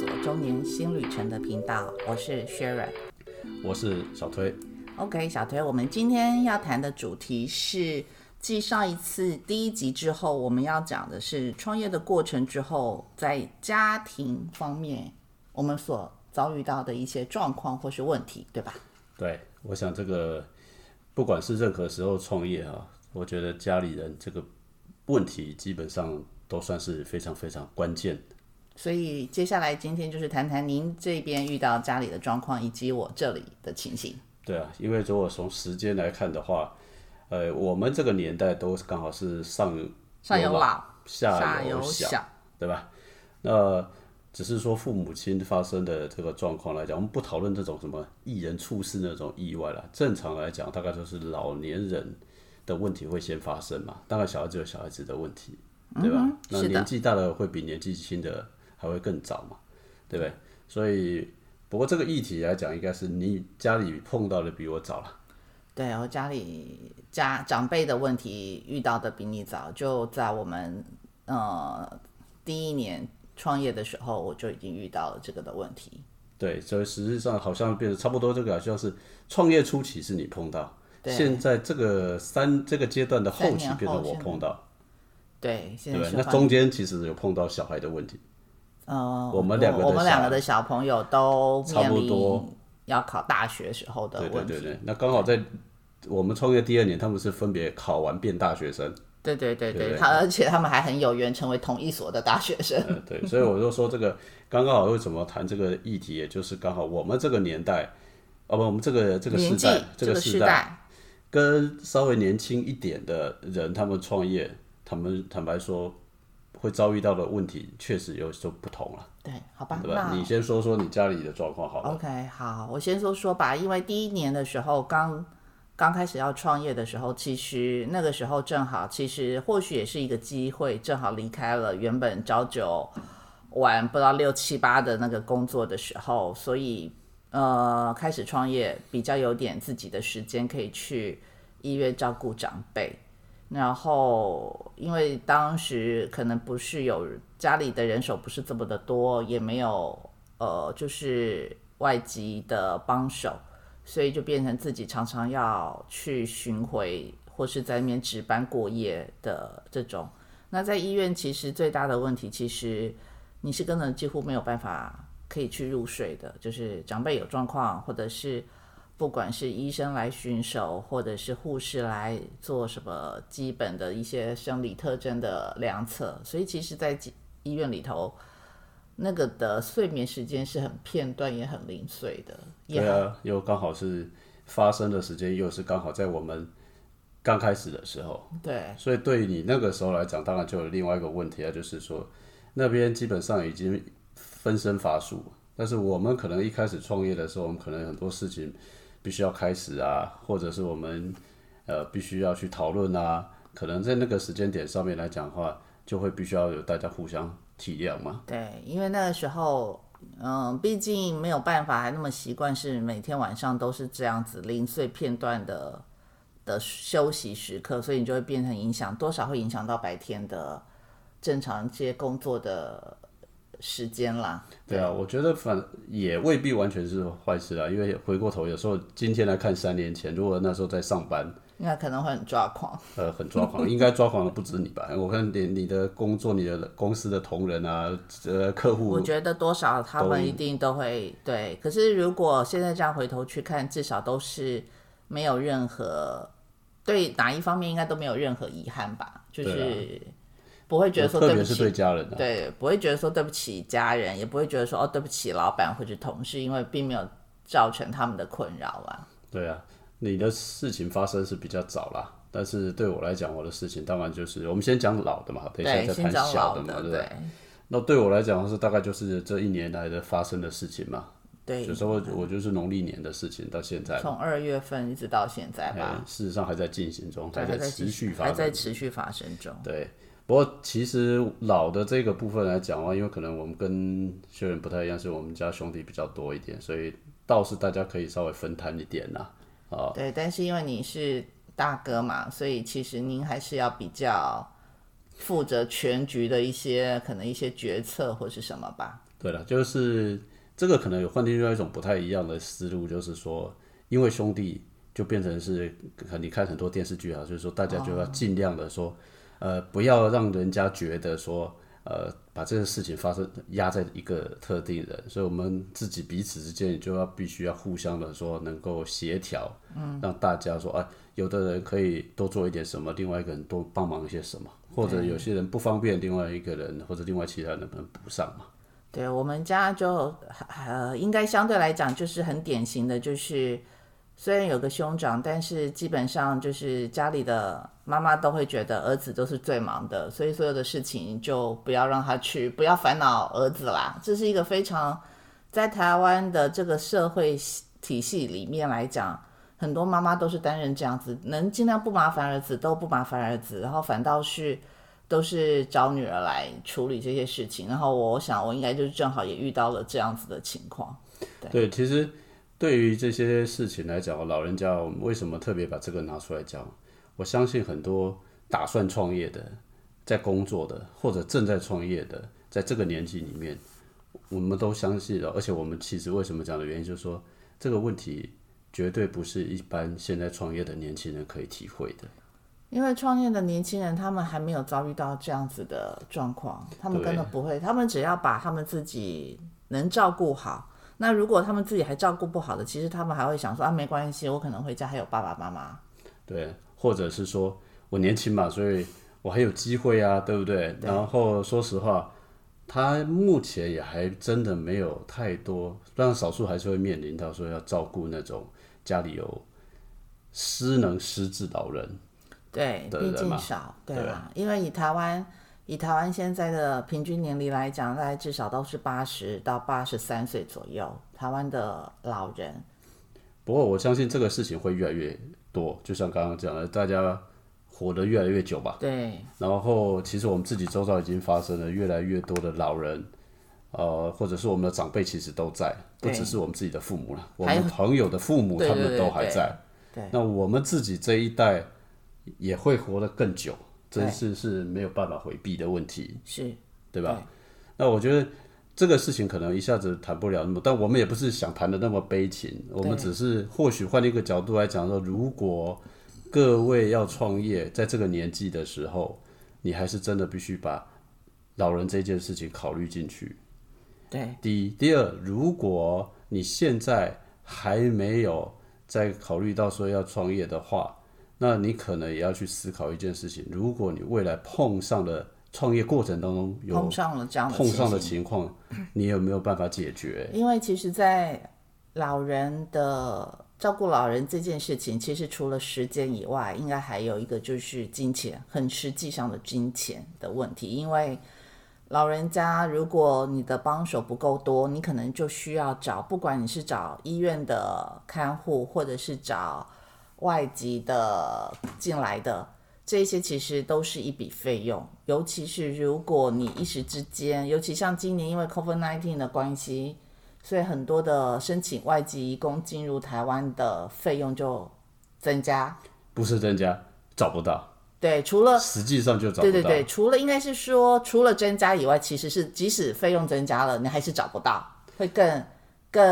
所中年新旅程的频道，我是 Sharon。我是小推。OK，小推，我们今天要谈的主题是，继上一次第一集之后，我们要讲的是创业的过程之后，在家庭方面我们所遭遇到的一些状况或是问题，对吧？对，我想这个不管是任何时候创业啊，我觉得家里人这个问题基本上都算是非常非常关键的。所以接下来今天就是谈谈您这边遇到家里的状况，以及我这里的情形。对啊，因为如果从时间来看的话，呃，我们这个年代都刚好是上上有老，下下有小，小，对吧？那只是说父母亲发生的这个状况来讲，我们不讨论这种什么一人猝死那种意外了。正常来讲，大概就是老年人的问题会先发生嘛。当然，小孩子有小孩子的问题，对吧？那是年纪大的会比年纪轻的还会更早嘛，对不对？所以，不过这个议题来讲，应该是你家里碰到的比我早了。对我家里家长辈的问题遇到的比你早，就在我们呃第一年创业的时候，我就已经遇到了这个的问题。对，所以实际上好像变得差不多，这个好像是创业初期是你碰到，对现在这个三这个阶段的后期变成我碰到，对，现在对？那中间其实有碰到小孩的问题，呃，我们两个我们两个的小朋友都差不多要考大学时候的对问题。对对对。那刚好在我们创业第二年，他们是分别考完变大学生，对对对对，他而且他们还很有缘成为同一所的大学生。呃，对，所以我就说这个刚刚好为什么谈这个议题，也就是刚好我们这个年代，哦不，我们这个这个时代，这个个时代时代，跟稍微年轻一点的人，他们创业，他们坦白说会遭遇到的问题，确实有所不同了，对，好吧，对吧？那你先说说你家里的状况好了。OK，好，我先说说吧。因为第一年的时候，刚刚开始要创业的时候，其实那个时候正好，其实或许也是一个机会，正好离开了原本朝九晚不到六七八的那个工作的时候，所以呃，开始创业比较有点自己的时间可以去医院照顾长辈。然后，因为当时可能不是有家里的人手不是这么的多，也没有呃，就是外籍的帮手，所以就变成自己常常要去巡回或是在那边值班过夜的这种。那在医院，其实最大的问题，其实你是根本几乎没有办法可以去入睡的，就是长辈有状况，或者是不管是医生来巡守，或者是护士来做什么基本的一些生理特征的量测，所以其实，在医院里头，那个的睡眠时间是很片段，也很零碎的。对啊，又刚好是发生的时间，又是刚好在我们刚开始的时候，对所以对于你那个时候来讲，当然就有另外一个问题啊，就是说那边基本上已经分身乏术，但是我们可能一开始创业的时候，我们可能很多事情必须要开始啊，或者是我们呃必须要去讨论啊，可能在那个时间点上面来讲的话，就会必须要有大家互相体谅嘛。对，因为那个时候，嗯，毕竟没有办法，还那么习惯是每天晚上都是这样子零碎片段的的休息时刻，所以你就会变成影响，多少会影响到白天的正常这些工作的时间啦。对啊，我觉得反也未必完全是坏事啊，因为回过头有时候今天来看三年前，如果那时候在上班，应该可能会很抓狂。呃，很抓狂，应该抓狂的不止你吧？我看连你的工作、你的公司的同仁啊，呃，客户我觉得多少他们一定都会对，可是如果现在这样回头去看，至少都是没有任何对哪一方面应该都没有任何遗憾吧，就是不会觉得说对不特别是对起，家人啊，对，不会觉得说对不起家人，也不会觉得说哦对不起老板或者同事，因为并没有造成他们的困扰啊。对啊，你的事情发生是比较早啦，但是对我来讲，我的事情当然就是我们先讲老的嘛，等一下对，再谈小的嘛，对不对？那对我来讲是大概就是这一年来的发生的事情嘛，对有时候我就是农历年的事情到现在，从二月份一直到现在吧哎，，事实上还在进行中，还还在持续发还在。持续发生中。对，不过其实老的这个部分来讲的话，因为可能我们跟学员不太一样，是我们家兄弟比较多一点，所以倒是大家可以稍微分摊一点啦。啊，对，但是因为你是大哥嘛，所以其实您还是要比较负责全局的一些可能一些决策或是什么吧。对了，就是这个可能有换另外一种不太一样的思路，就是说，因为兄弟就变成是，你看很多电视剧啊，就是说大家就要尽量的说，呃，不要让人家觉得说，呃，把这个事情发生压在一个特定人，所以我们自己彼此之间就要必须要互相的说能够协调，嗯，让大家说，啊，有的人可以多做一点什么，另外一个人多帮忙一些什么，或者有些人不方便，另外一个人或者另外其他人能不能补上嘛？对我们家就呃，应该相对来讲就是很典型的，就是虽然有个兄长，但是基本上就是家里的妈妈都会觉得儿子都是最忙的，所以所有的事情就不要让他去，不要烦恼儿子啦。这是一个非常在台湾的这个社会体系里面来讲，很多妈妈都是担任这样子，能尽量不麻烦儿子都不麻烦儿子，然后反倒是。都是找女儿来处理这些事情，然后我想我应该就是正好也遇到了这样子的情况。对，其实对于这些事情来讲，老人家为什么特别把这个拿出来讲？我相信很多打算创业的、在工作的或者正在创业的，在这个年纪里面，我们都相信了。而且我们其实为什么讲的原因，就是说这个问题绝对不是一般现在创业的年轻人可以体会的。因为创业的年轻人，他们还没有遭遇到这样子的状况，他们根本不会。他们只要把他们自己能照顾好。那如果他们自己还照顾不好的，其实他们还会想说啊，没关系，我可能回家还有爸爸妈妈。对，或者是说我年轻嘛，所以我还有机会啊，对不对？然后说实话，他目前也还真的没有太多，当然少数还是会面临到说要照顾那种家里有失能失智老人。对，毕竟少，对吧？因为以台湾以台湾现在的平均年龄来讲，大概至少都是八十到八十三岁左右。台湾的老人。不过我相信这个事情会越来越多，就像刚刚讲的，大家活得越来越久吧。对。然后，其实我们自己周遭已经发生了越来越多的老人，呃，或者是我们的长辈，其实都在，不只是我们自己的父母了，我们朋友的父母他们都还在。对。那我们自己这一代。也会活得更久，真是是没有办法回避的问题，是对吧？那我觉得这个事情可能一下子谈不了那么，但我们也不是想谈的那么悲情，我们只是或许换一个角度来讲说，如果各位要创业，在这个年纪的时候，你还是真的必须把老人这件事情考虑进去。对，第一，第二，如果你现在还没有在考虑到说要创业的话。那你可能也要去思考一件事情：如果你未来碰上了创业过程当中有碰上了这样的碰上的情况，你有没有办法解决？因为其实，在老人的照顾老人这件事情，其实除了时间以外，应该还有一个就是金钱，很实际上的金钱的问题。因为老人家，如果你的帮手不够多，你可能就需要找，不管你是找医院的看护，或者是找。外籍的进来的这些其实都是一笔费用，尤其是如果你一时之间，尤其像今年因为 COVID-19 的关系，所以很多的申请外籍移工进入台湾的费用就增加，不是增加，找不到。对，除了实际上就找对对对，除了应该是说除了增加以外，其实是即使费用增加了，你还是找不到，会更更。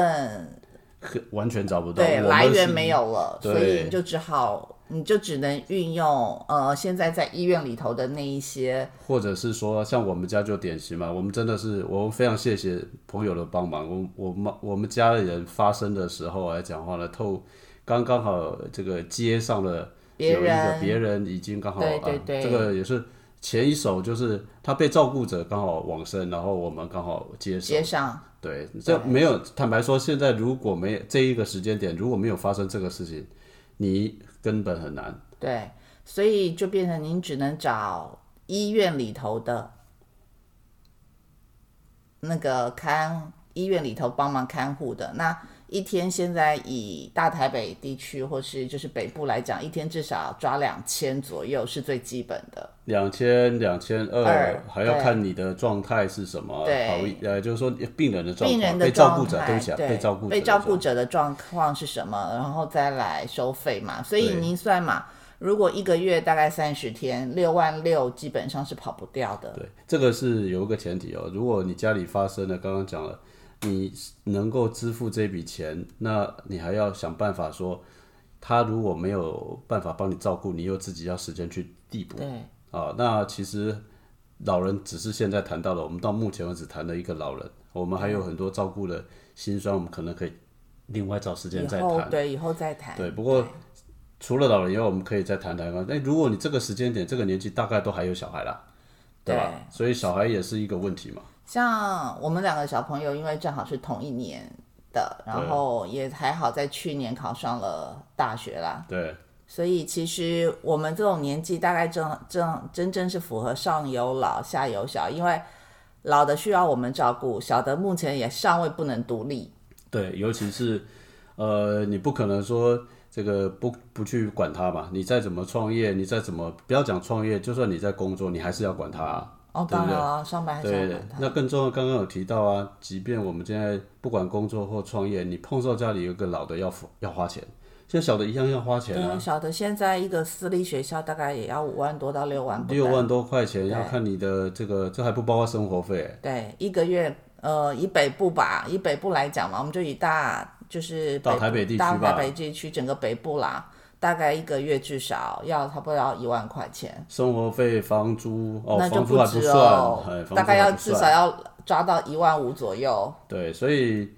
完全找不到，对，来源没有了，所以你就只好，你就只能运用呃，现在在医院里头的那一些，或者是说，像我们家就典型嘛，我们真的是，我们非常谢谢朋友的帮忙，我我们我们家里人发生的时候来讲话呢，透刚刚好这个接上了有一个别人。已经刚好对对对，这个也是前一手，就是他被照顾者刚好往生，然后我们刚好接接上。对，这没有坦白说，现在如果没有这一个时间点，如果没有发生这个事情，你根本很难。对，所以就变成您只能找医院里头的那个看医院里头帮忙看护的那。一天现在以大台北地区或是就是北部来讲，一天至少抓两千左右是最基本的。两千两千二，还要看你的状态是什么。对，呃，就是说病人的状病人的照顾者对起来，被照顾被照顾者的状况是什么，然后再来收费嘛。所以您算嘛，如果一个月大概三十天，六万六基本上是跑不掉的。对，这个是有一个前提哦。如果你家里发生了，刚刚讲了，你能够支付这笔钱，那你还要想办法说，他如果没有办法帮你照顾，你又自己要时间去递补。对，啊，那其实老人只是现在谈到了，我们到目前为止谈了一个老人，我们还有很多照顾的心酸，我们可能可以另外找时间再谈。对以后再谈。对，不过除了老人以外，我们可以再谈谈看。那如果你这个时间点、这个年纪，大概都还有小孩啦，对吧？所以小孩也是一个问题嘛。像我们两个小朋友，因为正好是同一年的，然后也还好，在去年考上了大学啦。对，所以其实我们这种年纪，大概正正真正是符合上有老下有小，因为老的需要我们照顾，小的目前也尚未不能独立。对，尤其是呃，你不可能说这个不不去管他嘛。你再怎么创业，你再怎么不要讲创业，就算你在工作，你还是要管他、啊。哦，当然了，上班还是要对。那更重要，刚刚有提到啊，即便我们现在不管工作或创业，你碰到家里有个老的要付要花钱，现在小的一样要花钱啊。对，，小的现在一个私立学校大概也要五万多到六万不等，六万多块钱，要看你的这个，这还不包括生活费。对，一个月，呃，以北部吧，以北部来讲嘛，我们就以大就是到台北地区吧。大台北地区整个北部啦，大概一个月至少要差不多要一万块钱，生活费、房租哦，那就房租还不止算，大概要至少要抓到一万五左右。对，所以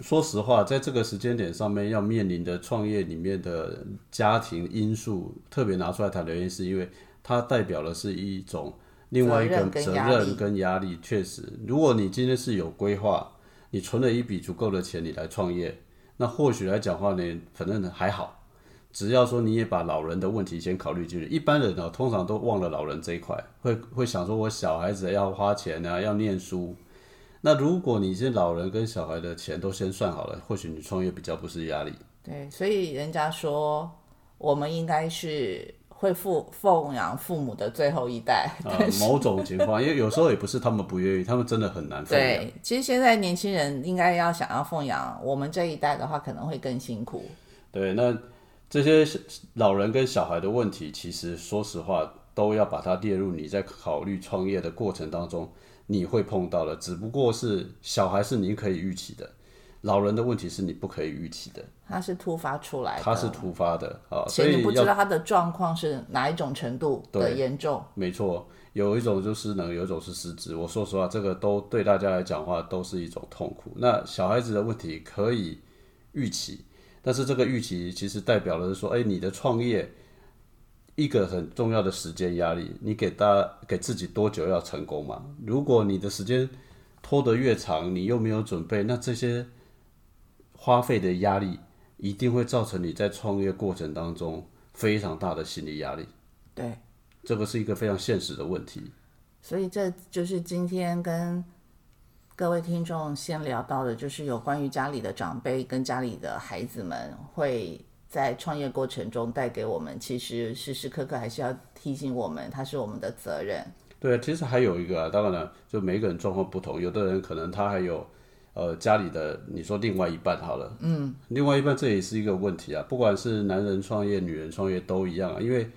说实话，在这个时间点上面要面临的创业里面的家庭因素，特别拿出来谈的原因，是因为它代表的是一种另外一个责任跟压力任跟压力。确实，如果你今天是有规划，你存了一笔足够的钱，你来创业，那或许来讲话呢，反正还好。只要说你也把老人的问题先考虑进去，一般人呢、通常都忘了老人这一块，会会想说我小孩子要花钱啊，要念书，那如果你是老人跟小孩的钱都先算好了，或许你创业比较不是压力。对，所以人家说我们应该是会父奉养父母的最后一代。啊、某种情况，因为有时候也不是他们不愿意，他们真的很难奉养。对，其实现在年轻人应该要想要奉养我们这一代的话，可能会更辛苦。对，那这些老人跟小孩的问题，其实说实话都要把它列入你在考虑创业的过程当中，你会碰到的。只不过是小孩是你可以预期的，老人的问题是你不可以预期的，它是突发出来的，它是突发的啊，所以你不知道他的状况是哪一种程度的严重。没错，有一种就是失能，有一种是失职。我说实话，这个都对大家来讲话都是一种痛苦。那小孩子的问题可以预期，但是这个预期其实代表了是说，哎，你的创业一个很重要的时间压力，你给大家给自己多久要成功嘛？如果你的时间拖得越长，你又没有准备，那这些花费的压力一定会造成你在创业过程当中非常大的心理压力。对，这个是一个非常现实的问题。所以这就是今天跟各位听众先聊到的，就是有关于家里的长辈跟家里的孩子们会在创业过程中带给我们，其实时时刻刻还是要提醒我们，它是我们的责任。对，其实还有一个啊，当然了，就每个人状况不同，有的人可能他还有呃家里的，你说另外一半好了，嗯，另外一半这也是一个问题啊，不管是男人创业、女人创业都一样啊，因为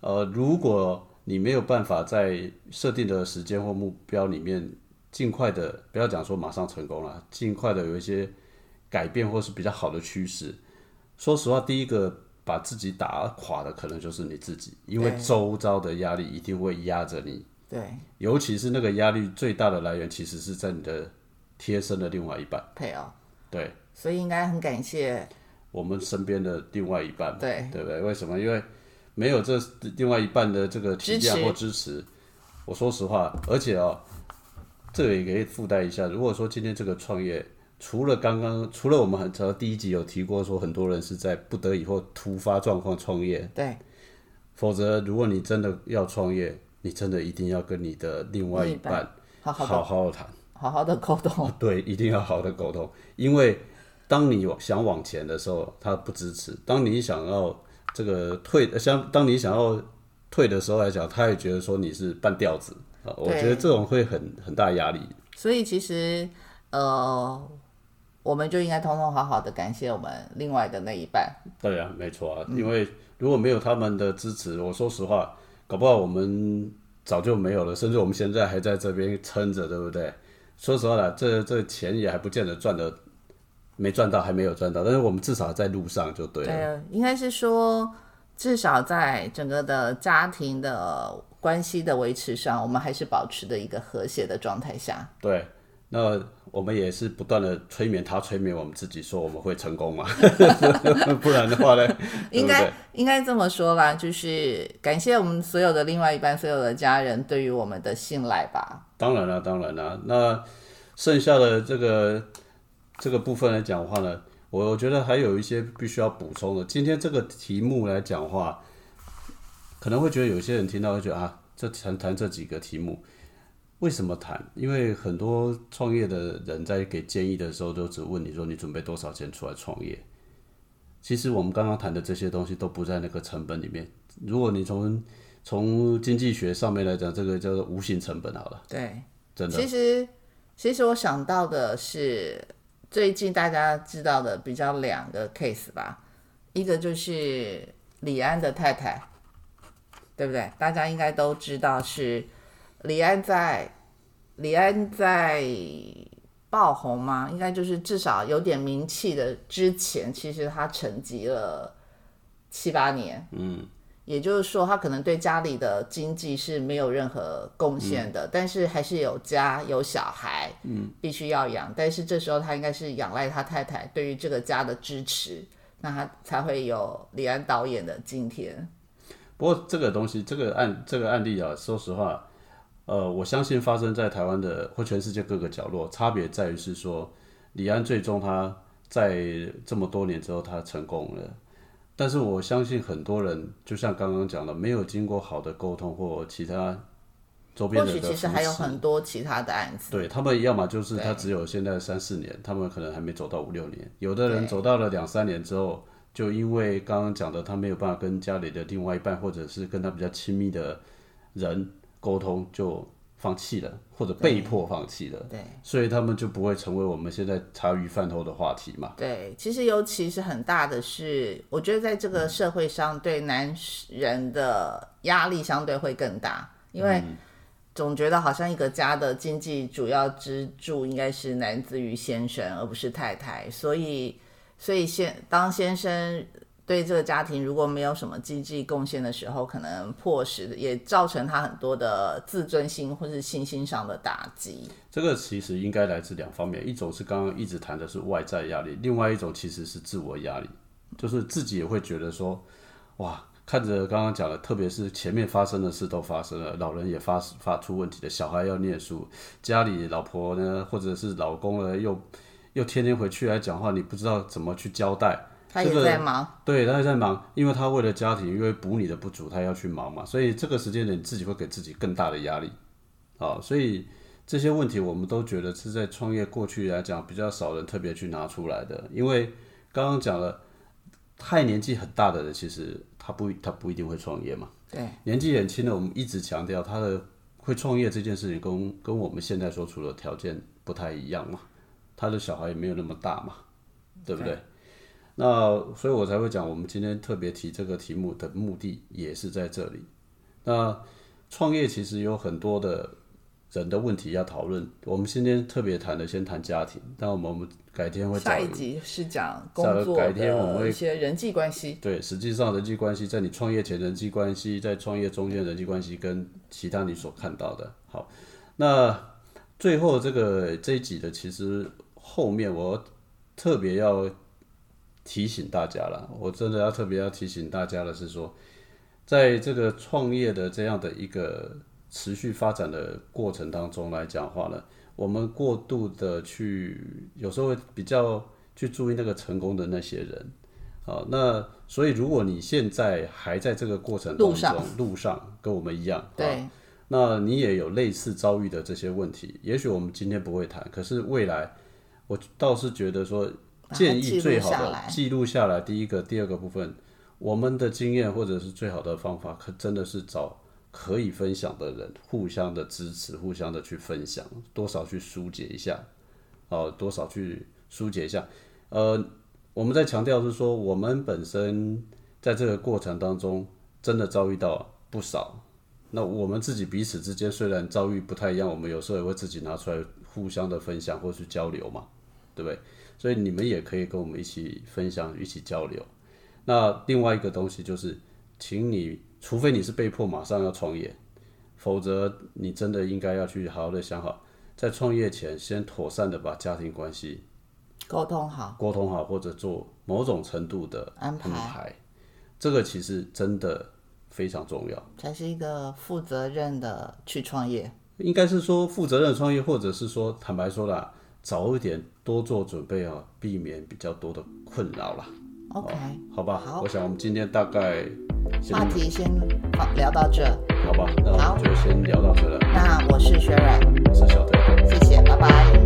呃，如果你没有办法在设定的时间或目标里面尽快的，不要讲说马上成功了，尽快的有一些改变或是比较好的趋势。说实话，第一个把自己打垮的可能就是你自己，因为周遭的压力一定会压着你。对，尤其是那个压力最大的来源，其实是在你的贴身的另外一半，配偶，对所以应该很感谢，我们身边的另外一半嘛，对对不对？为什么？因为没有这另外一半的这个体谅或支持，我说实话，而且哦，这个也可以附带一下。如果说今天这个创业，除了刚刚，除了我们很早第一集有提过，说很多人是在不得已或突发状况创业，对，否则如果你真的要创业，你真的一定要跟你的另外一半好好的好好谈。好好的沟通，对，一定要好好的沟通，因为当你想往前的时候，他不支持；当你想要这个退，像当你想要退的时候来讲，他也觉得说你是半吊子啊。我觉得这种会很很大压力。所以其实呃，我们就应该通通好好的感谢我们另外的那一半。对啊，没错啊，因为如果没有他们的支持，我说实话，搞不好我们早就没有了，甚至我们现在还在这边撑着，对不对？说实话了，这这钱也还不见得赚的，没赚到，还没有赚到，但是我们至少在路上就对了。对，应该是说，至少在整个的家庭的关系的维持上，我们还是保持的一个和谐的状态下。对，那我们也是不断的催眠他，催眠我们自己，说我们会成功嘛？不然的话呢？应该应该这么说啦，就是感谢我们所有的另外一半，所有的家人对于我们的信赖吧。当然了，当然了。那剩下的这个这个部分来讲话呢，我我觉得还有一些必须要补充的。今天这个题目来讲话，可能会觉得有些人听到会觉得啊，这谈谈这几个题目，为什么谈？因为很多创业的人在给建议的时候，都只问你说你准备多少钱出来创业。其实我们刚刚谈的这些东西都不在那个成本里面。如果你从从经济学上面来讲，这个叫做无形成本好了。对，真的。其实，其实我想到的是最近大家知道的比较两个 case 吧，一个就是李安的太太，对不对？大家应该都知道是李安在李安在爆红吗？应该就是至少有点名气的之前，其实他沉寂了七八年。嗯。也就是说，他可能对家里的经济是没有任何贡献的，但是还是有家有小孩，嗯，必须要养。但是这时候他应该是仰赖他太太对于这个家的支持，那他才会有李安导演的今天。不过这个东西，这个案这个案例啊，说实话，呃，我相信发生在台湾的或全世界各个角落，差别在于是说，李安最终他在这么多年之后，他成功了。但是我相信很多人，就像刚刚讲的，没有经过好的沟通或其他周边的，或许其实还有很多其他的案子。对他们，要么就是他只有现在三四年，他们可能还没走到五六年。有的人走到了两三年之后，就因为刚刚讲的，他没有办法跟家里的另外一半，或者是跟他比较亲密的人沟通，就。放弃了，或者被迫放弃了，对，所以他们就不会成为我们现在茶余饭后的话题嘛。对，其实尤其是很大的是，我觉得在这个社会上，对男人的压力相对会更大，因为总觉得好像一个家的经济主要支柱应该是男子于先生，而不是太太，所以，所以先当先生。对这个家庭如果没有什么经济贡献的时候，可能迫使也造成他很多的自尊心或是信心上的打击。这个其实应该来自两方面，一种是刚刚一直谈的是外在压力，另外一种其实是自我压力，就是自己也会觉得说，哇，看着刚刚讲的，特别是前面发生的事都发生了，老人也发发出问题的，小孩要念书，家里老婆呢或者是老公呢又又天天回去来讲话，你不知道怎么去交代。他也在忙，对，他也在忙，因为他为了家庭，因为补你的不足，他要去忙嘛，所以这个时间点自己会给自己更大的压力，啊，所以这些问题我们都觉得是在创业过去来讲比较少人特别去拿出来的，因为刚刚讲了，太年纪很大的人，其实他不他不一定会创业嘛，对，年纪很轻的，我们一直强调他的会创业这件事情跟跟我们现在所处的条件不太一样嘛，他的小孩也没有那么大嘛，对不对？那所以，我才会讲，我们今天特别提这个题目的目的也是在这里。那创业其实有很多的人的问题要讨论。我们今天特别谈的，先谈家庭。但我们我们改天会下一集是讲工作的一些人际关系。对，实际上人际关系在你创业前人际关系，在创业中间人际关系跟其他你所看到的。好，那最后这个这一集的，其实后面我特别要。提醒大家了，我真的要特别要提醒大家的是说，在这个创业的这样的一个持续发展的过程当中来讲话呢，我们过度的去有时候会比较去注意那个成功的那些人，好，那所以如果你现在还在这个过程当中路上跟我们一样，对，那你也有类似遭遇的这些问题，也许我们今天不会谈，可是未来我倒是觉得说。建议最好的记录下来，第一个、第二个部分，我们的经验或者是最好的方法，可真的是找可以分享的人，互相的支持，互相的去分享，多少去疏解一下，哦，多少去疏解一下。呃，我们在强调是说，我们本身在这个过程当中真的遭遇到不少。那我们自己彼此之间虽然遭遇不太一样，我们有时候也会自己拿出来互相的分享或是交流嘛，对不对？所以你们也可以跟我们一起分享，一起交流。那另外一个东西就是，请你，除非你是被迫马上要创业，否则你真的应该要去好好的想好，在创业前先妥善的把家庭关系沟通好，沟通好，或者做某种程度的安排排。这个其实真的非常重要。才是一个负责任的去创业。应该是说负责任创业，或者是说坦白说啦，早一点多做准备啊，避免比较多的困扰啦。OK，好吧，好我想我们今天大概先话题先好聊到这。好吧，那我们就先聊到这了。那我是雪软，我是小队。谢谢，拜拜。